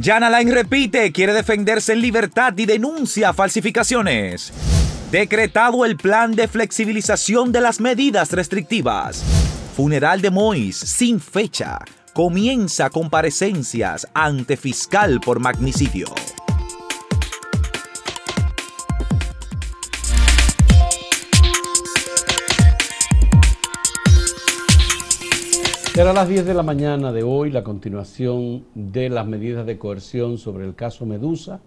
Jan Alain repite, quiere defenderse en libertad y denuncia falsificaciones. Decretado el plan de flexibilización de las medidas restrictivas. Funeral de Mois sin fecha. Comienza comparecencias ante fiscal por magnicidio. Será a las 10 de la mañana de hoy la continuación de las medidas de coerción sobre el caso Medusa,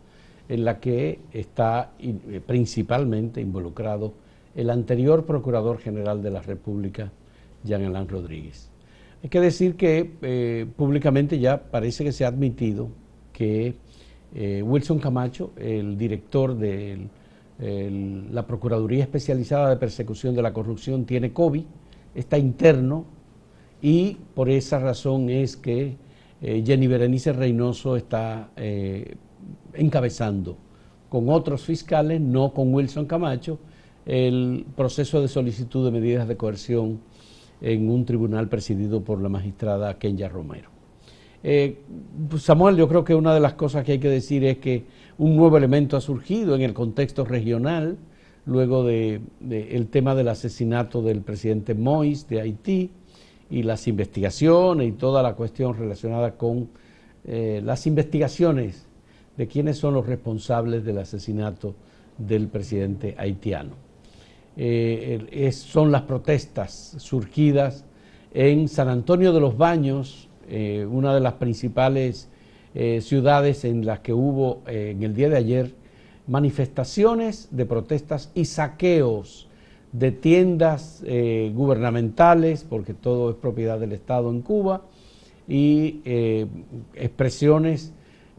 en la que está eh, principalmente involucrado el anterior Procurador General de la República, Jean Alain Rodríguez. Hay que decir que eh, públicamente ya parece que se ha admitido que eh, Wilson Camacho, el director de la Procuraduría Especializada de Persecución de la Corrupción, tiene COVID, está interno y por esa razón es que eh, Jenny Berenice Reynoso está eh, encabezando con otros fiscales, no con Wilson Camacho, el proceso de solicitud de medidas de coerción en un tribunal presidido por la magistrada Kenya Romero. Eh, pues, Samuel, yo creo que una de las cosas que hay que decir es que un nuevo elemento ha surgido en el contexto regional, luego del de, tema del asesinato del presidente Mois de Haití, y las investigaciones y toda la cuestión relacionada con eh, las investigaciones de quiénes son los responsables del asesinato del presidente haitiano. Eh, son las protestas surgidas en San Antonio de los Baños, eh, una de las principales ciudades en las que hubo en el día de ayer manifestaciones de protestas y saqueos de tiendas eh, gubernamentales, porque todo es propiedad del Estado en Cuba, y eh, expresiones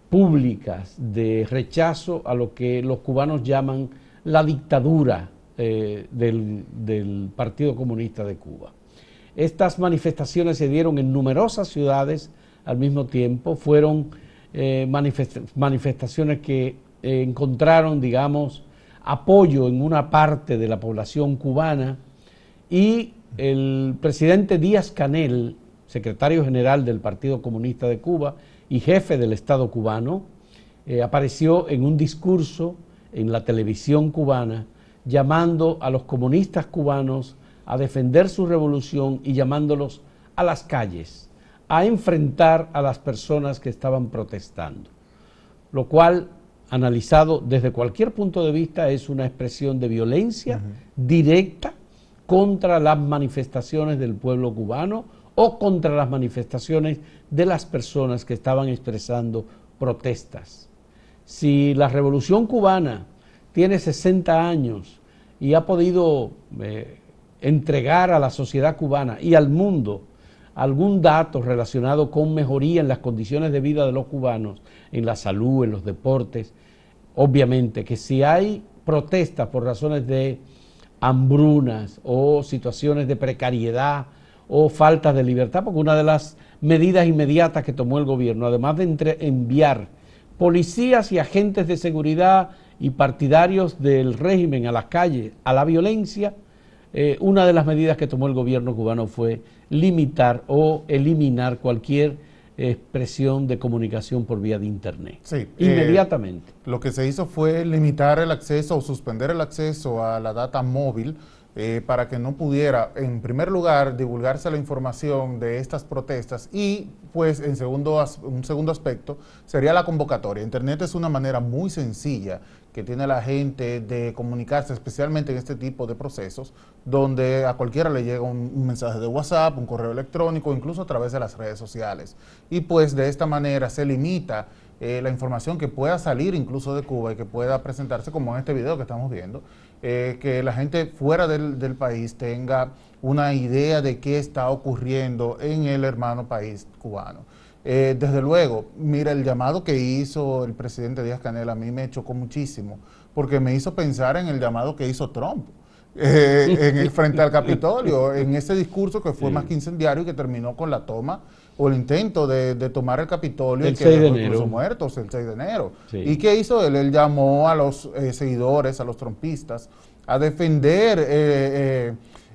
públicas de rechazo a lo que los cubanos llaman la dictadura eh, del, del, Partido Comunista de Cuba. Estas manifestaciones se dieron en numerosas ciudades al mismo tiempo, fueron manifestaciones que encontraron, digamos, apoyo en una parte de la población cubana y el presidente Díaz Canel, secretario general del Partido Comunista de Cuba y jefe del Estado cubano, eh, apareció en un discurso en la televisión cubana llamando a los comunistas cubanos a defender su revolución y llamándolos a las calles, a enfrentar a las personas que estaban protestando, lo cual analizado desde cualquier punto de vista, es una expresión de violencia directa contra las manifestaciones del pueblo cubano o contra las manifestaciones de las personas que estaban expresando protestas. Si la revolución cubana tiene 60 años y ha podido eh, entregar a la sociedad cubana y al mundo algún dato relacionado con mejoría en las condiciones de vida de los cubanos, en la salud, en los deportes, obviamente que si hay protestas por razones de hambrunas o situaciones de precariedad o falta de libertad, porque una de las medidas inmediatas que tomó el gobierno, además de enviar policías y agentes de seguridad y partidarios del régimen a las calles, a la violencia, eh, una de las medidas que tomó el gobierno cubano fue limitar o eliminar cualquier expresión de comunicación por vía de Internet. Sí, inmediatamente. Eh, lo que se hizo fue limitar el acceso o suspender el acceso a la data móvil eh, para que no pudiera, en primer lugar, divulgarse la información de estas protestas y, pues, en segundo, un segundo aspecto, sería la convocatoria. Internet es una manera muy sencilla que tiene la gente de comunicarse, especialmente en este tipo de procesos, donde a cualquiera le llega un, mensaje de WhatsApp, un correo electrónico, incluso a través de las redes sociales. Y pues de esta manera se limita eh, la información que pueda salir incluso de Cuba y que pueda presentarse como en este video que estamos viendo, eh, que la gente fuera del, del, país tenga una idea de qué está ocurriendo en el hermano país cubano. Eh, desde luego, mira, el llamado que hizo el presidente Díaz Canel a mí me chocó muchísimo, porque me hizo pensar en el llamado que hizo Trump. Eh, en el frente al Capitolio, en ese discurso que fue más que incendiario y que terminó con la toma o el intento de, tomar el Capitolio el y que 6 de enero. muertos el 6 de enero. ¿Y qué hizo él? Él llamó a los eh, seguidores, a los trompistas, a defender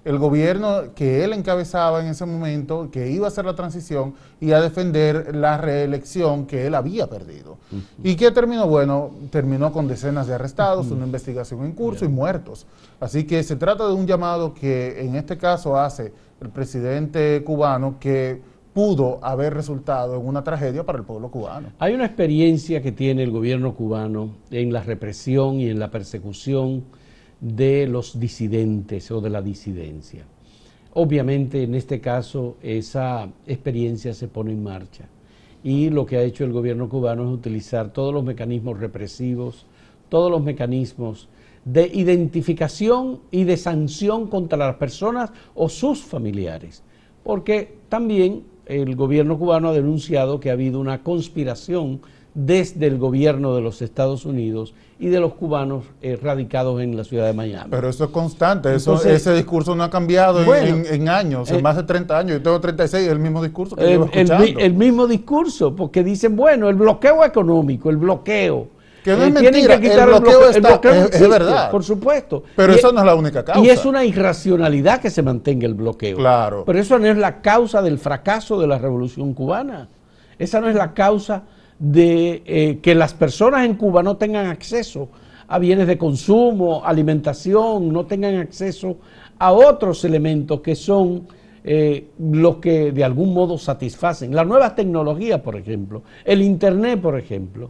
el gobierno que él encabezaba en ese momento, que iba a hacer la transición y a defender la reelección que él había perdido. ¿Y qué terminó? Bueno, terminó con decenas de arrestados, una investigación en curso y muertos. Así que se trata de un llamado que en este caso hace el presidente cubano que pudo haber resultado en una tragedia para el pueblo cubano. Hay una experiencia que tiene el gobierno cubano en la represión y en la persecución de los disidentes o de la disidencia. Obviamente en este caso esa experiencia se pone en marcha y lo que ha hecho el gobierno cubano es utilizar todos los mecanismos represivos, todos los mecanismos de identificación y de sanción contra las personas o sus familiares, porque también el gobierno cubano ha denunciado que ha habido una conspiración desde el gobierno de los Estados Unidos y de los cubanos eh, radicados en la ciudad de Miami. Pero eso es constante, eso, ese discurso no ha cambiado en, años, en eh, más de 30 años. Yo tengo 36, el mismo discurso que el, El, mismo discurso, porque dicen, bueno, el bloqueo económico, el bloqueo. Que no es eh, mentira, el bloqueo, está, es, verdad. Por supuesto. Pero eso no es la única causa. Y es una irracionalidad que se mantenga el bloqueo. Claro. Pero eso no es la causa del fracaso de la revolución cubana. Esa no es la causa de eh, que las personas en Cuba no tengan acceso a bienes de consumo, alimentación, no tengan acceso a otros elementos que son eh, los que de algún modo satisfacen. Las nuevas tecnologías, por ejemplo, el Internet, por ejemplo,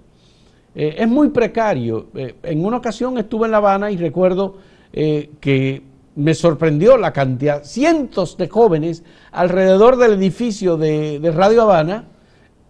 eh, es muy precario. en una ocasión estuve en La Habana y recuerdo que me sorprendió la cantidad, cientos de jóvenes alrededor del edificio de Radio Habana,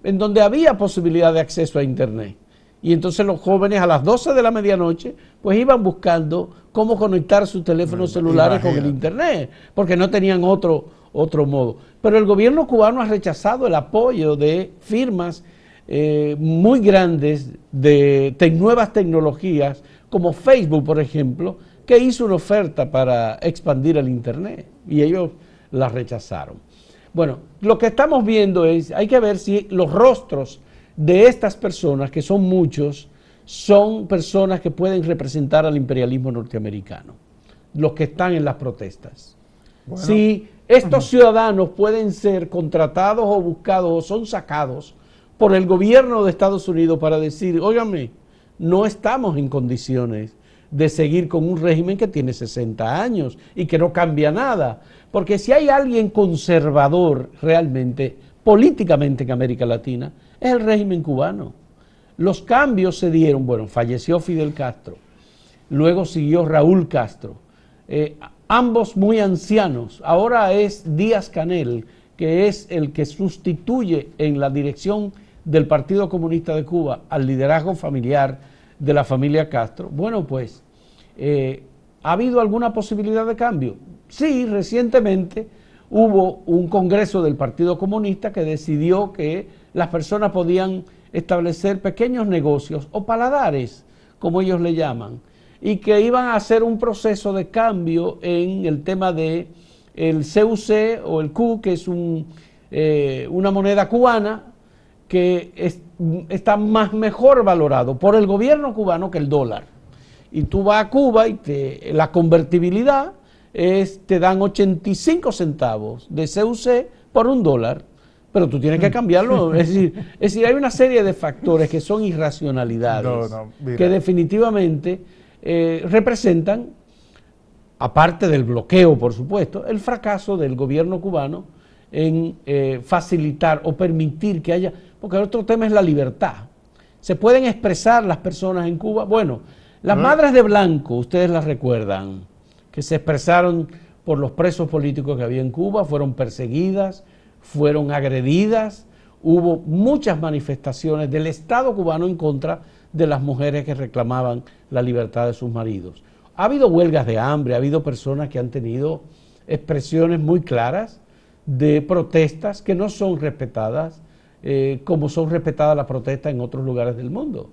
en donde había posibilidad de acceso a Internet. Y entonces los jóvenes a las 12 de la medianoche pues iban buscando cómo conectar sus teléfonos celulares con el Internet, porque no tenían otro, otro modo. Pero el gobierno cubano ha rechazado el apoyo de firmas eh, muy grandes de nuevas tecnologías, como Facebook, por ejemplo, que hizo una oferta para expandir el Internet y ellos la rechazaron. Bueno, lo que estamos viendo es, hay que ver si los rostros de estas personas, que son muchos, son personas que pueden representar al imperialismo norteamericano, los que están en las protestas. Si estos ciudadanos pueden ser contratados o buscados o son sacados por el gobierno de Estados Unidos para decir, óigame, no estamos en condiciones de seguir con un régimen que tiene 60 años y que no cambia nada. Porque si hay alguien conservador realmente, políticamente en América Latina, es el régimen cubano. Los cambios se dieron, bueno, falleció Fidel Castro, luego siguió Raúl Castro, eh, ambos muy ancianos, ahora es Díaz Canel, que es el que sustituye en la dirección del Partido Comunista de Cuba al liderazgo familiar de la familia Castro. Bueno, pues, eh, ¿ha habido alguna posibilidad de cambio? Sí, recientemente hubo un congreso del Partido Comunista que decidió que las personas podían establecer pequeños negocios o paladares, como ellos le llaman, y que iban a hacer un proceso de cambio en el tema de el CUC o el Q, que es un, eh, una moneda cubana que está más mejor valorado por el gobierno cubano que el dólar. Y tú vas a Cuba y te, la convertibilidad es, te dan 85 centavos de CUC por un dólar, pero tú tienes que cambiarlo. es, decir, es decir, hay una serie de factores que son irracionalidades, que definitivamente eh, representan, aparte del bloqueo, por supuesto, el fracaso del gobierno cubano en eh, facilitar o permitir que haya, porque el otro tema es la libertad. ¿Se pueden expresar las personas en Cuba? Bueno, las madres de blanco, ustedes las recuerdan, que se expresaron por los presos políticos que había en Cuba, fueron perseguidas, fueron agredidas, hubo muchas manifestaciones del Estado cubano en contra de las mujeres que reclamaban la libertad de sus maridos. Ha habido huelgas de hambre, ha habido personas que han tenido expresiones muy claras de protestas que no son respetadas eh, como son respetadas las protestas en otros lugares del mundo.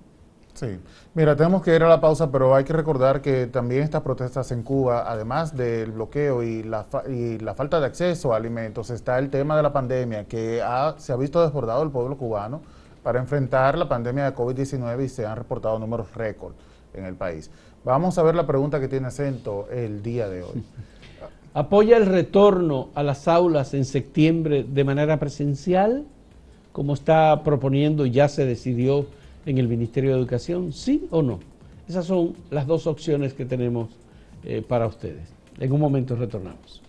Sí, mira, tenemos que ir a la pausa, pero hay que recordar que también estas protestas en Cuba, además del bloqueo y la, y la falta de acceso a alimentos, está el tema de la pandemia, que se ha visto desbordado el pueblo cubano para enfrentar la pandemia de COVID-19 y se han reportado números récord en el país. Vamos a ver la pregunta que tiene acento el día de hoy. ¿Apoya el retorno a las aulas en septiembre de manera presencial, como está proponiendo y ya se decidió en el Ministerio de Educación? ¿Sí o no? Esas son las dos opciones que tenemos eh, para ustedes. En un momento retornamos.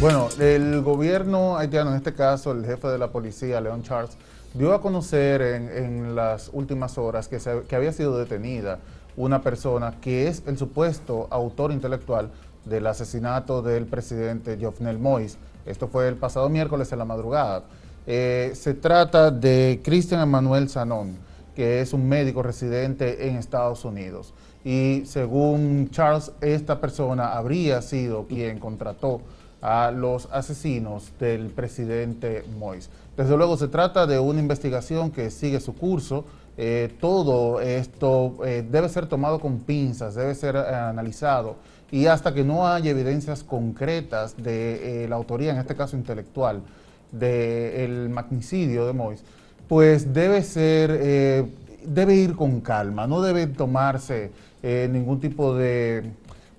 Bueno, el gobierno haitiano, en este caso el jefe de la policía, Leon Charles, dio a conocer en, las últimas horas que, que había sido detenida una persona que es el supuesto autor intelectual del asesinato del presidente Jovenel Moïse. Esto fue el pasado miércoles en la madrugada. Eh, se trata de Cristian Emanuel Sanón, que es un médico residente en Estados Unidos. Y según Charles, esta persona habría sido quien contrató a los asesinos del presidente Moïse. Desde luego se trata de una investigación que sigue su curso. Eh, todo esto eh, debe ser tomado con pinzas, debe ser analizado y hasta que no haya evidencias concretas de eh, la autoría, en este caso intelectual, del magnicidio de Mois, pues debe ser, eh, debe ir con calma, no debe tomarse eh, ningún tipo de,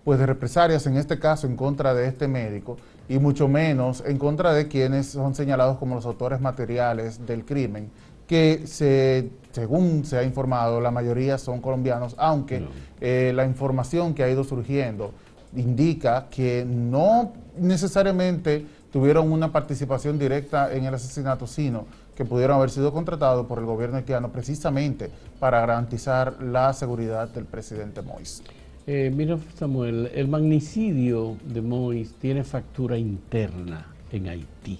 pues de represalias, en este caso en contra de este médico, y mucho menos en contra de quienes son señalados como los autores materiales del crimen, que se, según se ha informado, la mayoría son colombianos, aunque eh, la información que ha ido surgiendo indica que no necesariamente tuvieron una participación directa en el asesinato, sino que pudieron haber sido contratados por el gobierno haitiano precisamente para garantizar la seguridad del presidente Moïse. Eh, mira, Samuel, el magnicidio de Moïse tiene factura interna en Haití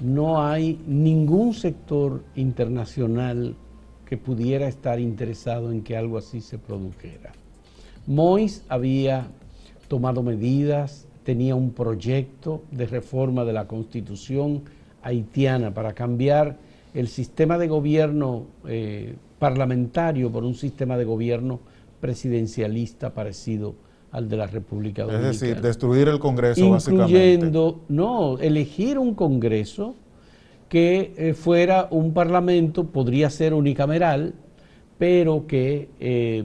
no hay ningún sector internacional que pudiera estar interesado en que algo así se produjera. Mois había tomado medidas, tenía un proyecto de reforma de la constitución haitiana para cambiar el sistema de gobierno eh, parlamentario por un sistema de gobierno presidencialista parecido al de la República Dominicana. Es decir, destruir el Congreso incluyendo, no, elegir un Congreso que eh, fuera un Parlamento, podría ser unicameral, pero que eh,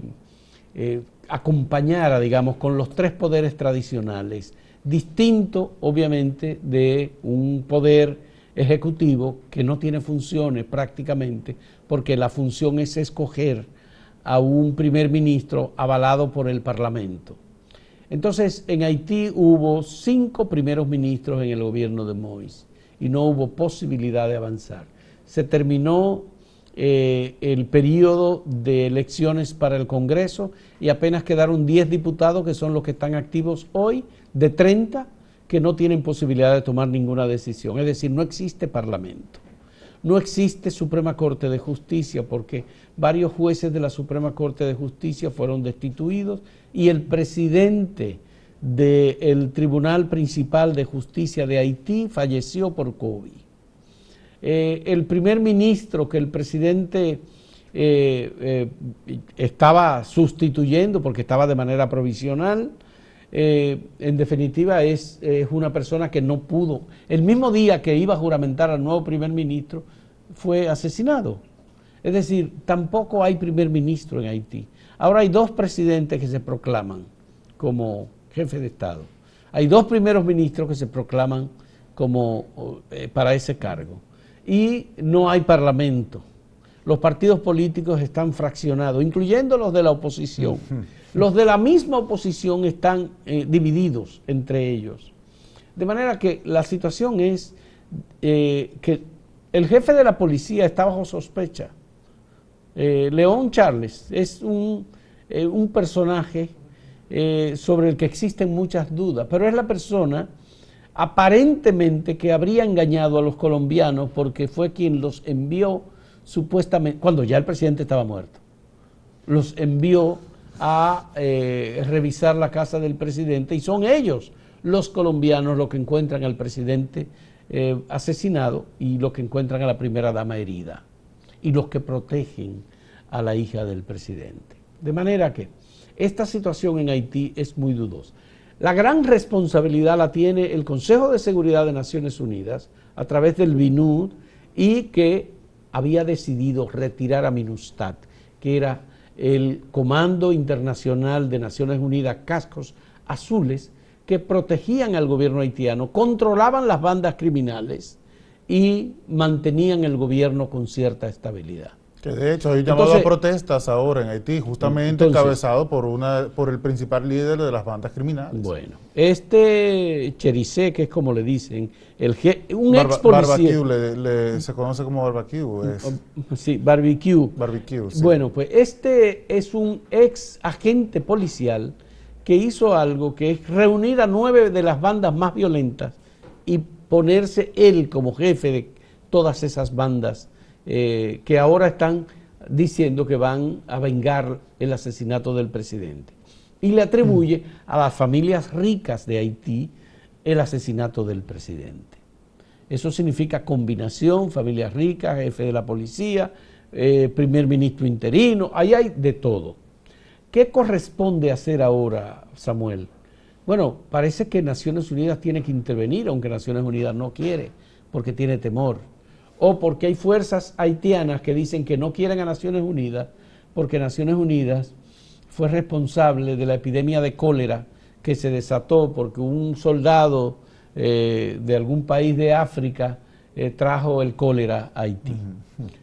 eh, acompañara, digamos, con los tres poderes tradicionales, distinto, obviamente, de un poder ejecutivo que no tiene funciones prácticamente, porque la función es escoger a un primer ministro avalado por el Parlamento. Entonces, en Haití hubo cinco primeros ministros en el gobierno de Moïse y no hubo posibilidad de avanzar. Se terminó eh, el periodo de elecciones para el Congreso y apenas quedaron 10 diputados que son los que están activos hoy, de 30 que no tienen posibilidad de tomar ninguna decisión. Es decir, no existe parlamento. No existe Suprema Corte de Justicia porque varios jueces de la Suprema Corte de Justicia fueron destituidos y el presidente del Tribunal Principal de Justicia de Haití falleció por COVID. Eh, el primer ministro que el presidente eh, eh, estaba sustituyendo, porque estaba de manera provisional, en definitiva es, es, una persona que no pudo. El mismo día que iba a juramentar al nuevo primer ministro, fue asesinado. Es decir, tampoco hay primer ministro en Haití. Ahora hay dos presidentes que se proclaman como jefe de Estado. Hay dos primeros ministros que se proclaman como eh, para ese cargo. Y no hay parlamento. Los partidos políticos están fraccionados, incluyendo los de la oposición. Los de la misma oposición están eh, divididos entre ellos. De manera que la situación es eh, que el jefe de la policía está bajo sospecha eh, León Charles es un, un personaje sobre el que existen muchas dudas, pero es la persona aparentemente que habría engañado a los colombianos porque fue quien los envió supuestamente, cuando ya el presidente estaba muerto, los envió a revisar la casa del presidente y son ellos los colombianos los que encuentran al presidente asesinado y los que encuentran a la primera dama herida y los que protegen a la hija del presidente. De manera que esta situación en Haití es muy dudosa. La gran responsabilidad la tiene el Consejo de Seguridad de Naciones Unidas a través del BINUD y que había decidido retirar a MINUSTAT, que era el Comando Internacional de Naciones Unidas, cascos azules, que protegían al gobierno haitiano, controlaban las bandas criminales y mantenían el gobierno con cierta estabilidad. Que de hecho hay llamado a protestas ahora en Haití, justamente encabezado por una por el principal líder de las bandas criminales. Bueno, este Chericé, que es como le dicen, el un ex policía. Barbecue, se conoce como barbecue. Sí, barbecue. Barbecue. Bueno, pues este es un ex agente policial que hizo algo que es reunir a nueve de las bandas más violentas y ponerse él como jefe de todas esas bandas eh, que ahora están diciendo que van a vengar el asesinato del presidente. Y le atribuye a las familias ricas de Haití el asesinato del presidente. Eso significa combinación, familias ricas, jefe de la policía, eh, primer ministro interino, ahí hay de todo. ¿Qué corresponde hacer ahora, Samuel? Bueno, parece que Naciones Unidas tiene que intervenir, aunque Naciones Unidas no quiere, porque tiene temor. O porque hay fuerzas haitianas que dicen que no quieren a Naciones Unidas, porque Naciones Unidas fue responsable de la epidemia de cólera que se desató porque un soldado eh, de algún país de África eh, trajo el cólera a Haití.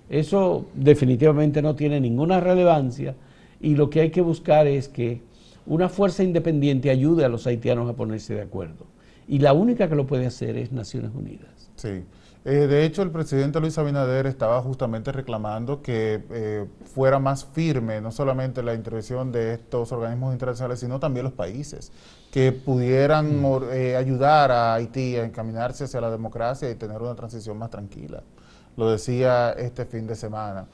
Eso definitivamente no tiene ninguna relevancia y lo que hay que buscar es que una fuerza independiente ayude a los haitianos a ponerse de acuerdo. Y la única que lo puede hacer es Naciones Unidas. Sí. Eh, de hecho, el presidente Luis Abinader estaba justamente reclamando que eh, fuera más firme no solamente la intervención de estos organismos internacionales, sino también los países, que pudieran mm. eh, ayudar a Haití a encaminarse hacia la democracia y tener una transición más tranquila. Lo decía este fin de semana.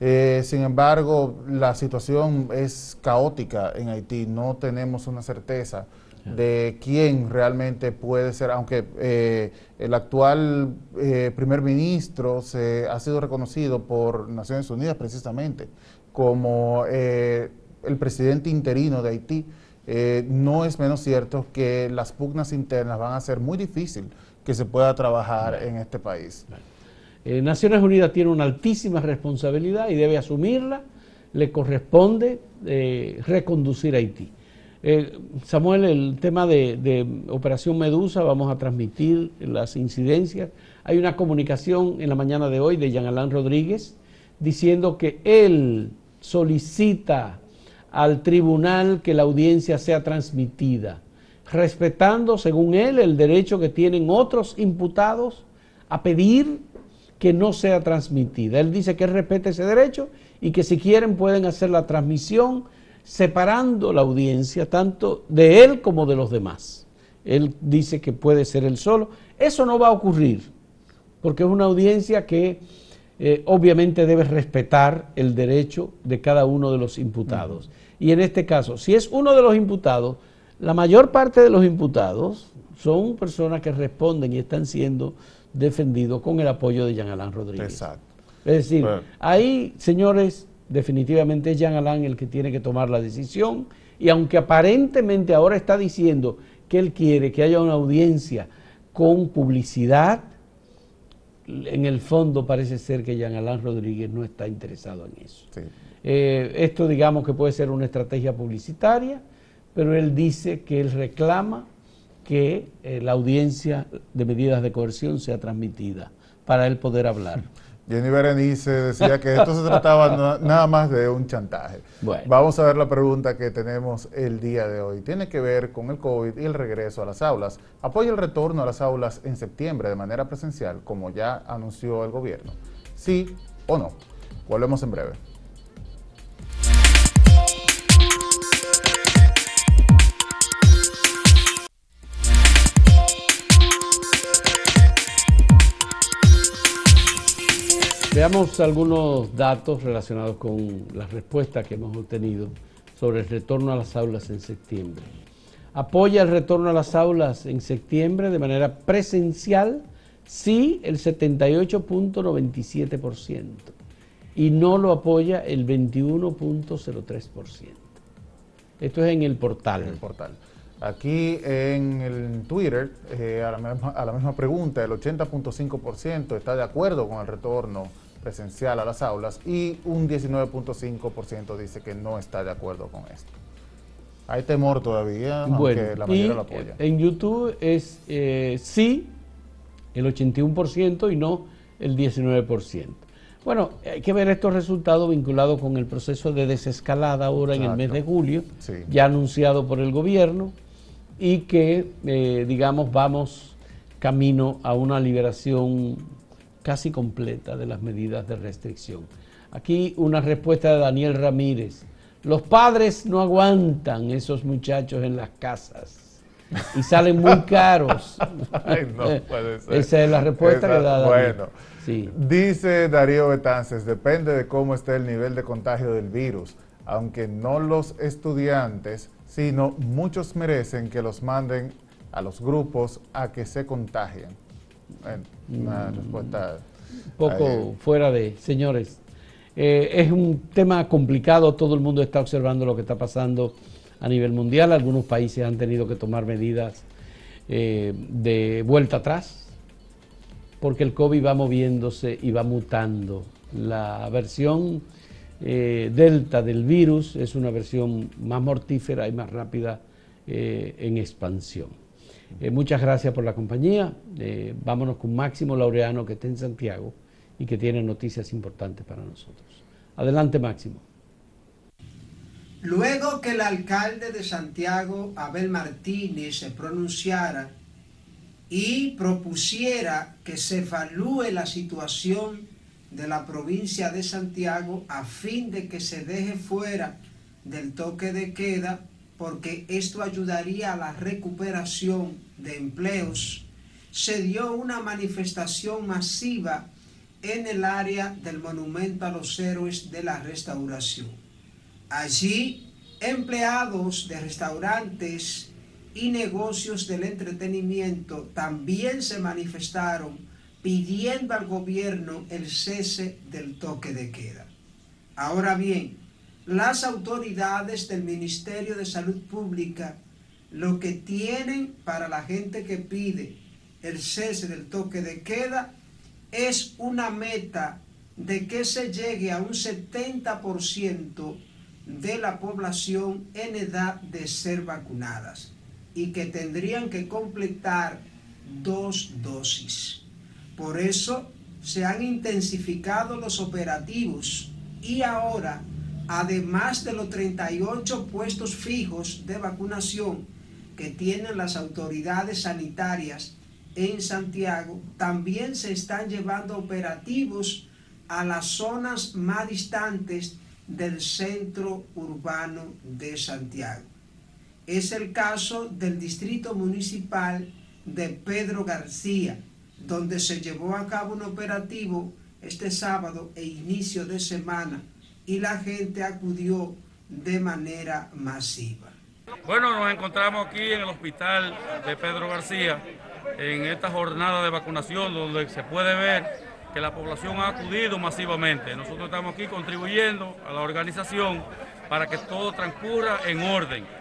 Eh, sin embargo, la situación es caótica en Haití, no tenemos una certeza de quién realmente puede ser, aunque eh, el actual eh, primer ministro se, ha sido reconocido por Naciones Unidas precisamente como el presidente interino de Haití, no es menos cierto que las pugnas internas van a ser muy difícil que se pueda trabajar en este país. Eh, Naciones Unidas tiene una altísima responsabilidad y debe asumirla, le corresponde eh, reconducir a Haití. Eh, Samuel, el tema de, Operación Medusa, vamos a transmitir las incidencias. Hay una comunicación en la mañana de hoy de Jean Alain Rodríguez diciendo que él solicita al tribunal que la audiencia sea transmitida, respetando, según él, el derecho que tienen otros imputados a pedir que no sea transmitida. Él dice que respete ese derecho y que si quieren pueden hacer la transmisión separando la audiencia tanto de él como de los demás. Él dice que puede ser él solo. Eso no va a ocurrir porque es una audiencia que eh, obviamente debe respetar el derecho de cada uno de los imputados. Y en este caso, si es uno de los imputados, la mayor parte de los imputados son personas que responden y están siendo defendido con el apoyo de Jean Alain Rodríguez. Exacto. Es decir, ahí, señores, definitivamente es Jean Alain el que tiene que tomar la decisión y aunque aparentemente ahora está diciendo que él quiere que haya una audiencia con publicidad, en el fondo parece ser que Jean Alain Rodríguez no está interesado en eso. Eh, esto digamos que puede ser una estrategia publicitaria, pero él dice que él reclama que eh, la audiencia de medidas de coerción sea transmitida para él poder hablar. Jenny Berenice decía que esto se trataba nada más de un chantaje. Vamos a ver la pregunta que tenemos el día de hoy. Tiene que ver con el COVID y el regreso a las aulas. ¿Apoya el retorno a las aulas en septiembre de manera presencial, como ya anunció el gobierno? ¿Sí o no? Volvemos en breve. Veamos algunos datos relacionados con las respuestas que hemos obtenido sobre el retorno a las aulas en septiembre. ¿Apoya el retorno a las aulas en septiembre de manera presencial? Sí, el 78.97%. Y no lo apoya el 21.03%. Esto es en el portal. El portal. Aquí en el Twitter, eh, a, la misma, pregunta, el 80.5% está de acuerdo con el retorno presencial a las aulas y un 19.5% dice que no está de acuerdo con esto. Hay temor todavía, aunque la mayoría lo apoya. En YouTube es eh, sí el 81% y no el 19%. Bueno, hay que ver estos resultados vinculados con el proceso de desescalada ahora en el mes de julio, ya anunciado por el gobierno y que, eh, digamos, vamos camino a una liberación casi completa de las medidas de restricción. Aquí una respuesta de Daniel Ramírez. Los padres no aguantan esos muchachos en las casas y salen muy caros. Esa es la respuesta que da Daniel. Bueno, dice Darío Betances, depende de cómo esté el nivel de contagio del virus, aunque no los estudiantes sino muchos merecen que los manden a los grupos a que se contagien. una mm. respuesta. Un poco fuera de, señores. Eh, es un tema complicado, todo el mundo está observando lo que está pasando a nivel mundial, algunos países han tenido que tomar medidas eh, de vuelta atrás, porque el COVID va moviéndose y va mutando. La versión eh, delta del virus es una versión más mortífera y más rápida eh, en expansión. Eh, muchas gracias por la compañía. vámonos con Máximo Laureano que está en Santiago y que tiene noticias importantes para nosotros. Adelante Máximo. Luego que el alcalde de Santiago, Abel Martínez, se pronunciara y propusiera que se evalúe la situación de la provincia de Santiago a fin de que se deje fuera del toque de queda porque esto ayudaría a la recuperación de empleos, se dio una manifestación masiva en el área del monumento a los héroes de la restauración. Allí, empleados de restaurantes y negocios del entretenimiento también se manifestaron pidiendo al gobierno el cese del toque de queda. Ahora bien, las autoridades del Ministerio de Salud Pública lo que tienen para la gente que pide el cese del toque de queda es una meta de que se llegue a un 70% de la población en edad de ser vacunadas y que tendrían que completar dos dosis. Por eso se han intensificado los operativos y ahora, además de los 38 puestos fijos de vacunación que tienen las autoridades sanitarias en Santiago, también se están llevando operativos a las zonas más distantes del centro urbano de Santiago. Es el caso del distrito municipal de Pedro García, donde se llevó a cabo un operativo este sábado e inicio de semana y la gente acudió de manera masiva. Bueno, nos encontramos aquí en el hospital de Pedro García en esta jornada de vacunación donde se puede ver que la población ha acudido masivamente. Nosotros estamos aquí contribuyendo a la organización para que todo transcurra en orden.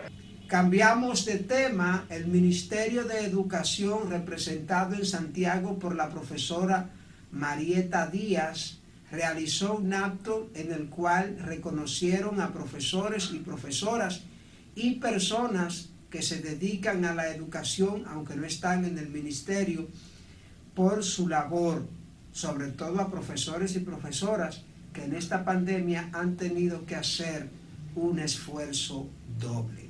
Cambiamos de tema, el Ministerio de Educación, representado en Santiago por la profesora Marieta Díaz, realizó un acto en el cual reconocieron a profesores y profesoras y personas que se dedican a la educación, aunque no están en el ministerio, por su labor, sobre todo a profesores y profesoras que en esta pandemia han tenido que hacer un esfuerzo doble.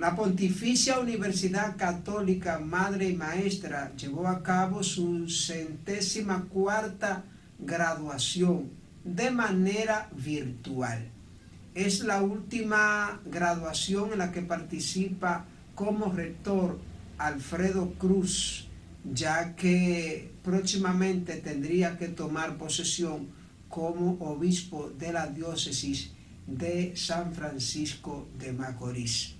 La Pontificia Universidad Católica Madre y Maestra llevó a cabo su centésima cuarta graduación de manera virtual. Es la última graduación en la que participa como rector Alfredo Cruz, ya que próximamente tendría que tomar posesión como obispo de la diócesis de San Francisco de Macorís